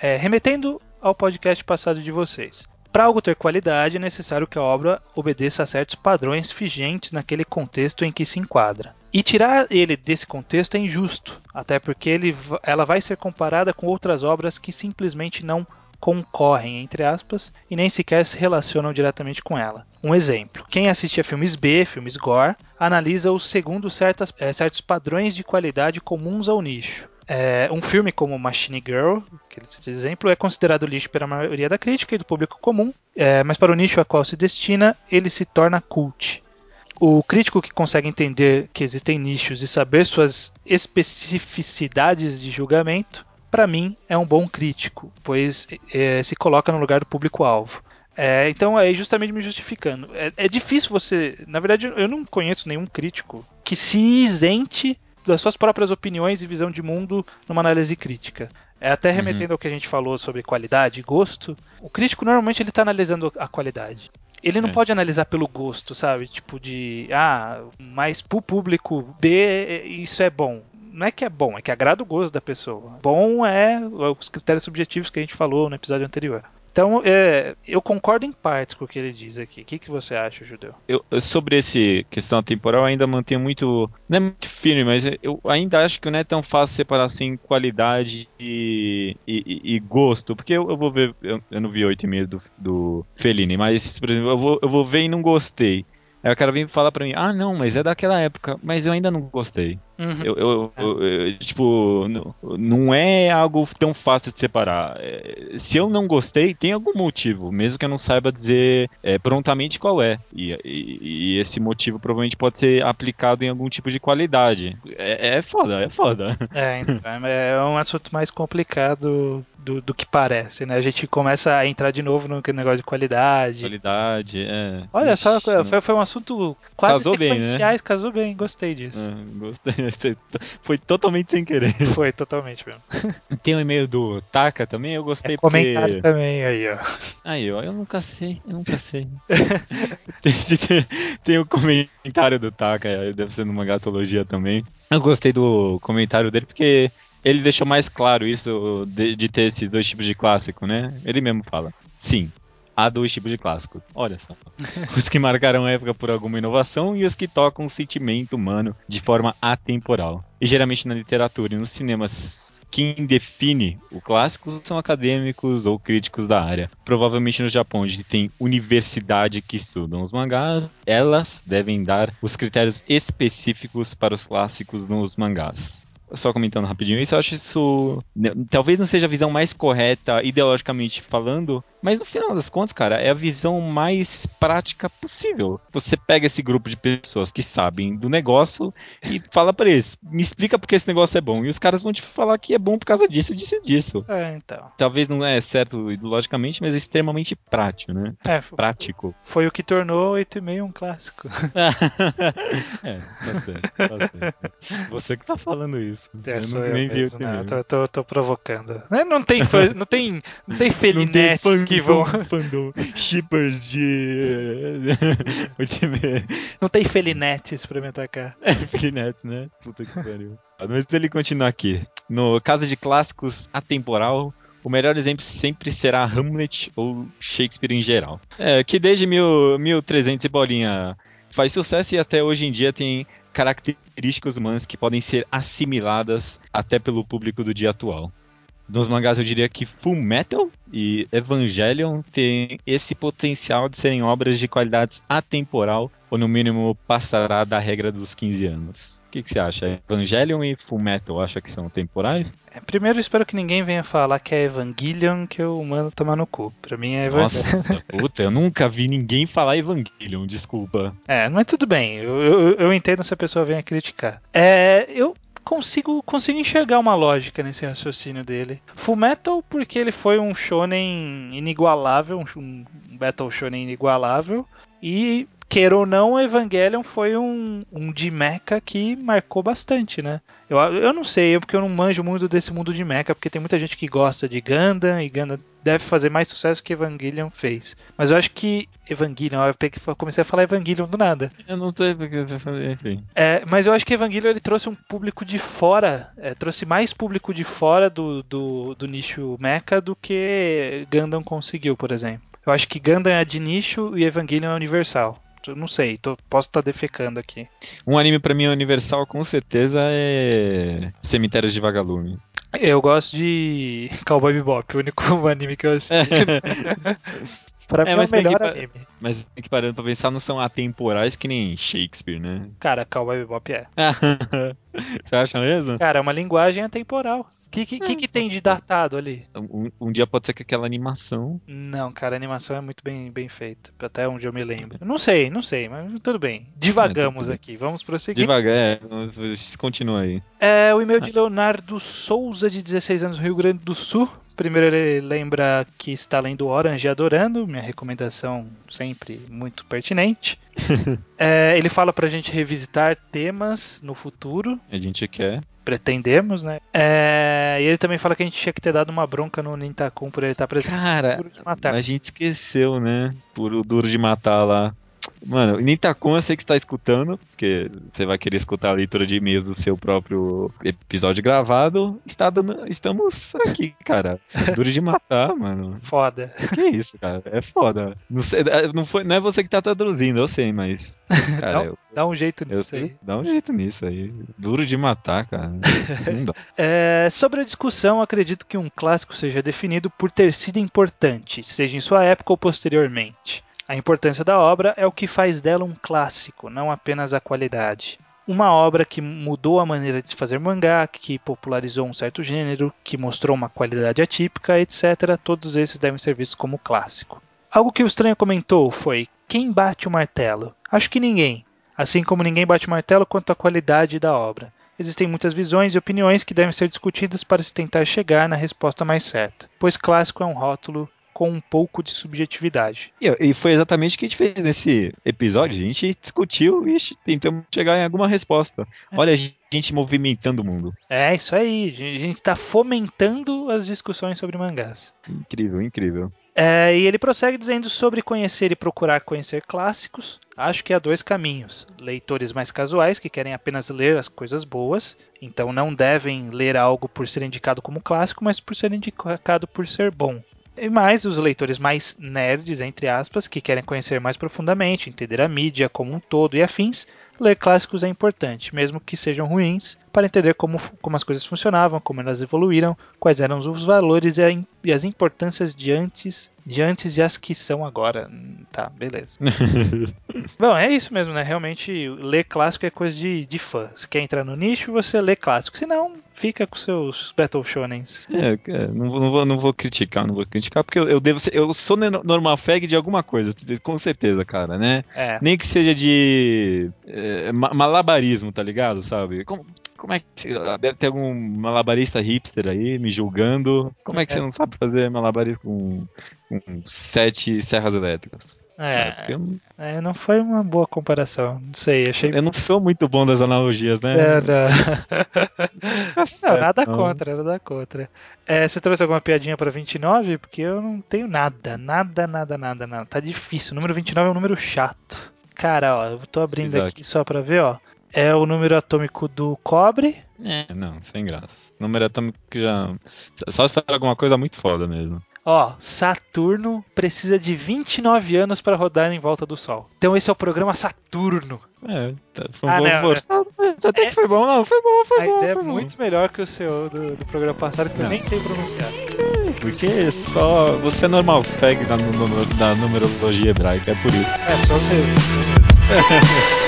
É, remetendo ao podcast passado de vocês. Para algo ter qualidade, é necessário que a obra obedeça a certos padrões vigentes naquele contexto em que se enquadra. E tirar ele desse contexto é injusto, até porque ele, ela vai ser comparada com outras obras que simplesmente não concorrem, entre aspas, e nem sequer se relacionam diretamente com ela. Um exemplo: quem assiste a filmes B, filmes gore, analisa-os segundo certas, é, certos padrões de qualidade comuns ao nicho. É, um filme como Machine Girl, que exemplo, é considerado lixo pela maioria da crítica e do público comum, é, mas para o nicho a qual se destina, ele se torna cult. O crítico que consegue entender que existem nichos e saber suas especificidades de julgamento, para mim, é um bom crítico, pois é, se coloca no lugar do público-alvo. É, então, aí justamente me justificando. É, é difícil você. Na verdade, eu não conheço nenhum crítico que se isente das suas próprias opiniões e visão de mundo numa análise crítica. É até remetendo uhum. ao que a gente falou sobre qualidade e gosto, o crítico normalmente ele está analisando a qualidade. Ele não é. pode analisar pelo gosto, sabe? Tipo de, ah, mas pro público B isso é bom. Não é que é bom, é que agrada o gosto da pessoa. Bom é os critérios subjetivos que a gente falou no episódio anterior. Então, é, eu concordo em partes com o que ele diz aqui. O que, que você acha, Judeu? Eu, sobre esse questão temporal, ainda mantenho muito. Não é muito firme, mas eu ainda acho que não é tão fácil separar assim qualidade e, e, e gosto. Porque eu, eu, vou ver. Eu, eu não vi 8,5 do, do Fellini, mas, por exemplo, eu vou, eu vou ver e não gostei. Aí o cara vem falar pra mim, ah não, mas é daquela época, mas eu ainda não gostei. Uhum. Eu, eu, eu, eu, tipo, não é algo tão fácil de separar. É, se eu não gostei, tem algum motivo, mesmo que eu não saiba dizer é, prontamente qual é. E, e, e, esse motivo provavelmente pode ser aplicado em algum tipo de qualidade. É, é foda, é foda. É, então, é, é um assunto mais complicado do, do, que parece, né? A gente começa a entrar de novo no negócio de qualidade. Qualidade, é. Olha só, foi, foi um assunto quase casou sequenciais, bem, né? casou bem, gostei disso. É, gostei. Foi totalmente sem querer. Foi totalmente mesmo. Tem o um e-mail do Taka também, eu gostei é, porque... Comentário também aí, ó. Aí, ó, eu nunca sei, eu nunca sei. tem, tem, tem, o comentário do Taka, deve ser numa gatologia também. Eu gostei do comentário dele porque ele deixou mais claro isso de, de ter esses dois tipos de clássico, né? Ele mesmo fala. Sim, há dois tipos de clássicos. Olha só. os que marcaram a época por alguma inovação e os que tocam o sentimento humano de forma atemporal. E geralmente na literatura e nos cinemas quem define o clássico são acadêmicos ou críticos da área. Provavelmente no Japão, onde tem universidade que estudam os mangás, elas devem dar os critérios específicos para os clássicos nos mangás só comentando rapidinho isso, eu acho isso. Né, talvez não seja a visão mais correta, ideologicamente falando, mas no final das contas, cara, é a visão mais prática possível. Você pega esse grupo de pessoas que sabem do negócio e fala para eles: me explica porque esse negócio é bom. E os caras vão te falar que é bom por causa disso, disso e disso. É, então. Talvez não é certo ideologicamente, mas é extremamente prático, né? É, prático. Foi o que tornou 8,5 um clássico. é, tá certo. Você que tá falando isso. É, eu não, nem mesmo, vi né? tô, tô, tô, provocando. Não tem, não tem, não tem felinetes que vão. Shippers de. não tem felinetes pra me atacar. É, felinetes, né? Puta que pariu. Mas ele continua aqui. No caso de clássicos atemporal, o melhor exemplo sempre será Hamlet ou Shakespeare em geral. É, que desde mil, 1300 e bolinha faz sucesso e até hoje em dia tem características humanas que podem ser assimiladas até pelo público do dia atual. Dos mangás eu diria que Full Metal e Evangelion tem esse potencial de serem obras de qualidade atemporal, ou no mínimo passará da regra dos 15 anos. O que, que você acha? Evangelion e Full Metal acha que são temporais? É, primeiro, espero que ninguém venha falar que é Evangelion que eu mando tomar no cu. Pra mim é Evangelion. Nossa, puta, eu nunca vi ninguém falar Evangelion, desculpa. É, mas tudo bem. Eu, eu, eu entendo se a pessoa venha criticar. É, eu consigo, consigo enxergar uma lógica nesse raciocínio dele. Fullmetal porque ele foi um shonen inigualável, um battle shonen inigualável e queira ou não, Evangelion foi um, um de mecha que marcou bastante, né? Eu, eu não sei, porque eu não manjo muito desse mundo de mecha, porque tem muita gente que gosta de Gundam, e Gundam deve fazer mais sucesso que Evangelion fez. Mas eu acho que Evangelion, eu comecei a falar Evangelion do nada. Eu não sei porque você falou, enfim. É, mas eu acho que Evangelion ele trouxe um público de fora, é, trouxe mais público de fora do, do, do nicho mecha do que Gundam conseguiu, por exemplo. Eu acho que Gundam é de nicho e Evangelion é universal. Eu não sei, tô, posso estar tá defecando aqui. Um anime para mim universal com certeza é Cemitérios de Vagalume. Eu gosto de Cowboy Bebop, o único anime que eu assisti. Pra mim é, é o melhor anime. Mas tem que parando pra pensar, não são atemporais que nem Shakespeare, né? Cara, Cowboy Bebop é. Você acha mesmo? Cara, é uma linguagem atemporal. O que, que, que, que, tem de datado ali? Um, um, dia pode ser que aquela animação. Não, cara, a animação é muito bem, bem feita. Até onde eu me lembro. Não sei, não sei, mas tudo bem. Divagamos é, aqui, vamos prosseguir. Devagar, é, continua aí. É o e-mail de Leonardo Souza, de 16 anos, Rio Grande do Sul. Primeiro ele lembra que está lendo Orange e adorando, minha recomendação sempre muito pertinente. é, ele fala pra gente revisitar temas no futuro. A gente quer. Pretendemos, né? É, e ele também fala que a gente tinha que ter dado uma bronca no Nintakun por ele estar presente. Cara, a gente esqueceu, né? Por o Duro de Matar lá. Mano, Nintacon eu sei que está escutando, porque você vai querer escutar a leitura de e-mails do seu próprio episódio gravado. Está dando, estamos aqui, cara. Duro de matar, mano. Foda. Que isso, cara? É foda. Não, sei, é, não, foi, não é você que tá traduzindo, eu sei, mas. Cara, dá, eu, dá um jeito nisso aí. Dá um jeito nisso aí. Duro de matar, cara. Não dá. É, sobre a discussão, acredito que um clássico seja definido por ter sido importante, seja em sua época ou posteriormente. A importância da obra é o que faz dela um clássico, não apenas a qualidade. Uma obra que mudou a maneira de se fazer mangá, que popularizou um certo gênero, que mostrou uma qualidade atípica, etc. Todos esses devem ser vistos como clássico. Algo que o estranho comentou foi: quem bate o martelo? Acho que ninguém. Assim como ninguém bate o martelo quanto à qualidade da obra. Existem muitas visões e opiniões que devem ser discutidas para se tentar chegar na resposta mais certa, pois clássico é um rótulo com um pouco de subjetividade. E, e, foi exatamente o que a gente fez nesse episódio. A gente discutiu e tentamos chegar em alguma resposta. É. Olha a gente movimentando o mundo. É, isso aí. A gente está fomentando as discussões sobre mangás. Incrível, incrível. É, e ele prossegue dizendo sobre conhecer e procurar conhecer clássicos. Acho que há dois caminhos. Leitores mais casuais, que querem apenas ler as coisas boas, então não devem ler algo por ser indicado como clássico, mas por ser indicado por ser bom. E mais os leitores mais nerds, entre aspas, que querem conhecer mais profundamente, entender a mídia como um todo e afins, ler clássicos é importante, mesmo que sejam ruins, para entender como, como as coisas funcionavam, como elas evoluíram, quais eram os valores e, a, e as importâncias de antes, de antes e as que são agora. Tá, beleza. Bom, é isso mesmo, né? Realmente, ler clássico é coisa de, de fã. Se quer entrar no nicho, você lê clássico. Se não, fica com seus Battle Shonens. É, é não, não, vou, não vou criticar, não vou criticar, porque eu, eu devo ser, eu sou normal fag de alguma coisa, com certeza, cara, né? É. Nem que seja de é, malabarismo, tá ligado? Sabe? Como, como é que. Deve ter algum malabarista hipster aí me julgando. Como é que é. você não sabe fazer malabarismo com, com sete serras elétricas? É, é, é, não foi uma boa comparação. Não sei, achei. Eu não sou muito bom das analogias, né? É, não. Tá não, nada não. contra, nada contra. É, você trouxe alguma piadinha pra 29? Porque eu não tenho nada, nada, nada, nada, nada. Tá difícil. O número 29 é um número chato. Cara, ó, eu tô abrindo aqui só pra ver, ó. É o número atômico do cobre. É, não, sem graça. Número atômico que já. Só se for alguma coisa muito foda mesmo. Ó, Saturno precisa de 29 anos para rodar em volta do Sol. Então esse é o programa Saturno. É, tá, foi Ah, um não, pouco forçado, mas até que foi bom, não, foi bom, foi Mas bom. é foi bom. muito melhor que o seu do, do programa passado, que eu Não. nem sei pronunciar. Porque só você é normal fag da, nu- da numerologia hebraica, é por isso. É, só mesmo.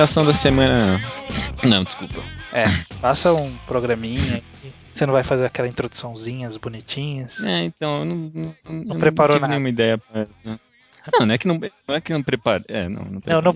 Recomendação da semana. Não, desculpa. É, faça um programinha. Você não vai fazer aquela introduçãozinhas bonitinhas. É, então, eu não, não, não preparou tive nada. nenhuma ideia pra essa. Não, não é que não, não é que não preparei. É, não, não Não, não.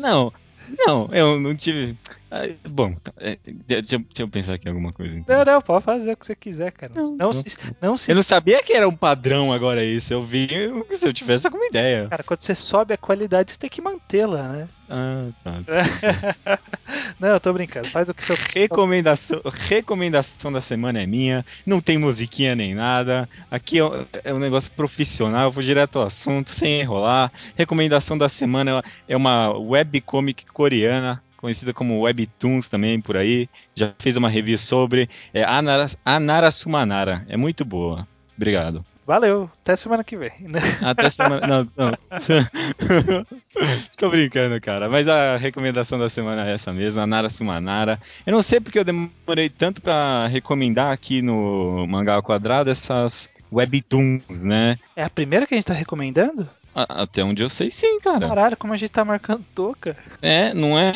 Não, não, não, eu não tive. Ah, Bom, é, deixa, eu- deixa eu pensar aqui em alguma coisa. então. Não, não, pode fazer o que você quiser, cara. Não, Não, não. se. Não se Eu não sabia que era um padrão agora isso. Eu vi se eu tivesse alguma ideia. Cara, quando você sobe a qualidade, você tem que mantê-la, né? Ah, tá. Não, eu tô brincando. Faz o que seu. Recomendação, recomendação da semana é minha. Não tem musiquinha nem nada. Aqui é um- é um negócio profissional. eu Vou direto ao assunto, sem enrolar. Recomendação da semana é uma webcomic coreana. Conhecida como Webtoons também por aí. Já fez uma review sobre. É Anara, Anara Sumanara. É muito boa. Obrigado. Valeu, até semana que vem. Até semana. Não, não. Tô brincando, cara. Mas a recomendação da semana é essa mesmo, a Nara Sumanara. Eu não sei porque eu demorei tanto pra recomendar aqui no Mangá ao Quadrado essas webtoons, né? É a primeira que a gente tá recomendando? Até onde eu sei, sim, cara. Caralho, como a gente tá marcando toca. É, não é?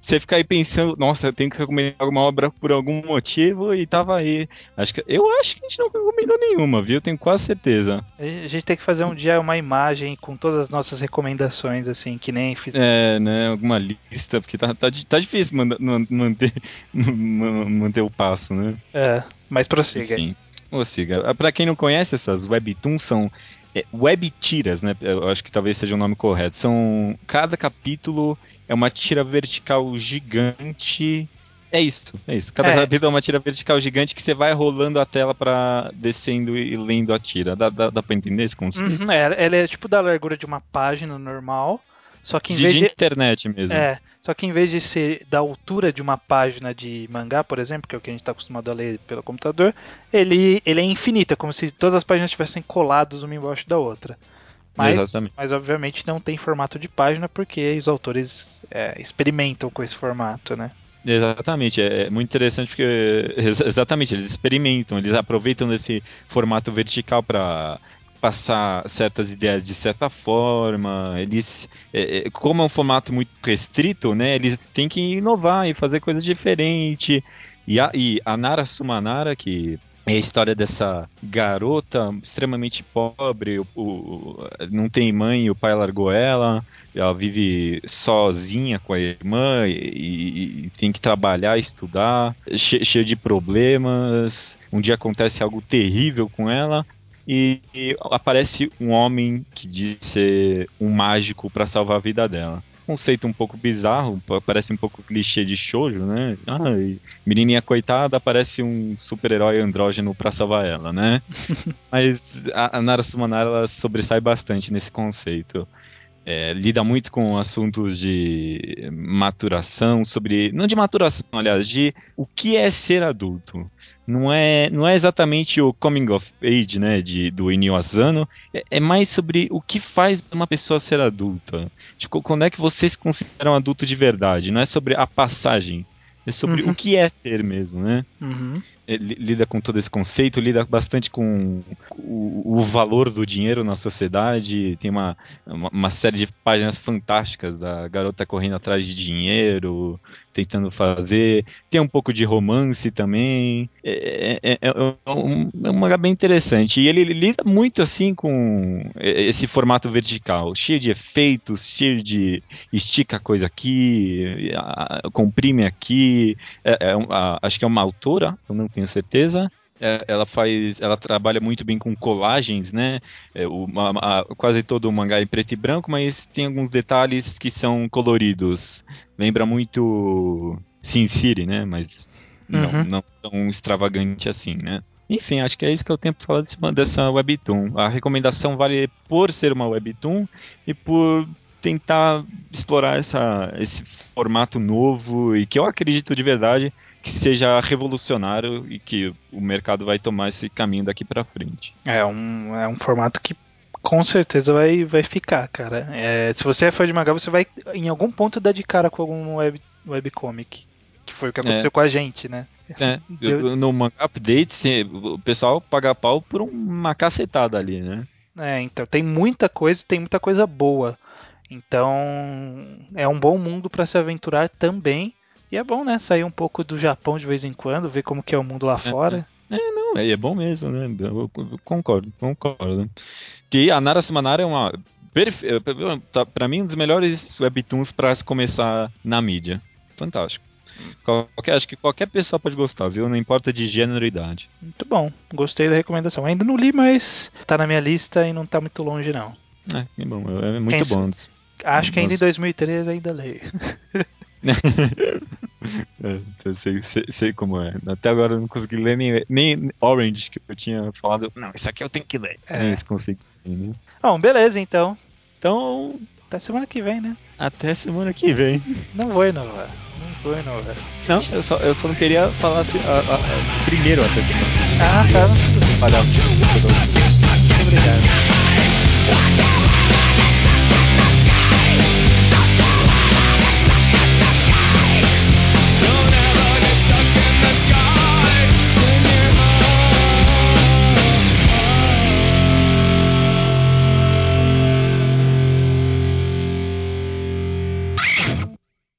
Você fica aí pensando, nossa, eu tenho que recomendar alguma obra por algum motivo e tava aí. Acho que, eu acho que a gente não recomendou nenhuma, viu? Tenho quase certeza. A gente tem que fazer um dia uma imagem com todas as nossas recomendações, assim, que nem fiz. É, né? Alguma lista, porque tá, tá, tá difícil manter, man- manter o passo, né? É, mas prossiga. Enfim. Ô, siga. Ah, Pra quem não conhece, essas webtoons são é, web tiras, né? Eu acho que talvez seja o nome correto. São. Cada capítulo é uma tira vertical gigante. É isso, é isso. Cada É. capítulo é uma tira vertical gigante que você vai rolando a tela pra descendo e lendo a tira. Dá, dá, dá pra entender esse conceito? Uhum, é, ela é tipo da largura de uma página normal, só que em De, vez de internet mesmo. É, só que em vez de ser da altura de uma página de mangá, por exemplo, que é o que a gente está acostumado a ler pelo computador, ele, ele é infinito, é como se todas as páginas estivessem coladas uma embaixo da outra. Mas, Exatamente. mas obviamente não tem formato de página porque os autores é, experimentam com esse formato, né? Exatamente, é muito interessante porque ex- exatamente eles experimentam, eles aproveitam desse formato vertical para passar certas ideias de certa forma. Eles, é, é, como é um formato muito restrito, né? Eles têm que inovar e fazer coisa diferente. E a, e a Nara Sumanara, que é a história dessa garota extremamente pobre, o- o- não tem mãe, o pai largou ela. Ela vive sozinha com a irmã e, e- e tem que trabalhar, estudar, che- cheio de problemas. Um dia acontece algo terrível com ela e, e aparece um homem que diz ser um mágico para salvar a vida dela. Conceito um pouco bizarro, pa- parece um pouco clichê de shoujo, né? Ah, menininha coitada, aparece um super-herói andrógeno para salvar ela, né? Mas a, a Nara Sumanara ela sobressai bastante nesse conceito. É, lida muito com assuntos de maturação, sobre. Não de maturação, aliás, de o que é ser adulto. Não é, não é exatamente o coming of age, né, de, do Inio Asano, é, é mais sobre o que faz uma pessoa ser adulta. Tipo, quando é que você se considera um adulto de verdade? Não é sobre a passagem, é sobre Uhum. o que é ser mesmo, né? Uhum. Ele lida com todo esse conceito, lida bastante com o, o valor do dinheiro na sociedade. Tem uma, uma, uma, série de páginas fantásticas da garota correndo atrás de dinheiro, tentando fazer. Tem um pouco de romance também. É, é, é, é um, é um mangá bem interessante. E ele, lida muito assim com esse formato vertical, cheio de efeitos, cheio de estica a coisa aqui, comprime aqui. É, é, acho que é uma autora, eu não tenho certeza. É, ela faz, ela trabalha muito bem com colagens, né? É, a, quase todo o mangá é preto e branco, mas tem alguns detalhes que são coloridos. Lembra muito Sin City, né? Mas não, uhum. não tão extravagante assim, né? Enfim, acho que é isso que eu tenho para falar desse, dessa webtoon. A recomendação vale por ser uma webtoon e por tentar explorar essa, esse formato novo e que eu acredito de verdade que seja revolucionário e que o mercado vai tomar esse caminho daqui para frente. É um, é um formato que com certeza vai, vai ficar, cara. É, se você é fã de mangá, você vai em algum ponto dar de cara com algum web, webcomic. Que foi o que aconteceu é. com a gente, né? É, Deu... no Manga Updates, o pessoal paga pau por uma cacetada ali, né? É, então tem muita coisa, tem muita coisa boa. Então é um bom mundo para se aventurar também. E é bom, né? Sair um pouco do Japão de vez em quando, ver como que é o mundo lá é, fora. É, é não, é, é bom mesmo, né? Eu concordo, concordo. Que a Nara Sumanara é uma. Perfe... Tá, pra mim, um dos melhores webtoons para se começar na mídia. Fantástico. Qualquer, acho que qualquer pessoa pode gostar, viu? Não importa de gênero e idade. Muito bom. Gostei da recomendação. Ainda não li, mas tá na minha lista e não tá muito longe, não. É, que bom. É muito Quem bom. Acho que ainda em 2013 ainda leio. é, sei, sei, sei, como é. Até agora eu não consegui ler nem, nem Orange, que eu tinha falado. Não, isso aqui eu tenho que ler. É. Nem isso consegui. Né? Bom, beleza então. Então. Até semana que vem, né? Até semana que vem. Não vou inovar. Não vou inovar. Não, eu só, eu só não queria falar assim, a, a, a, primeiro até. Ah, tá. Muito obrigado.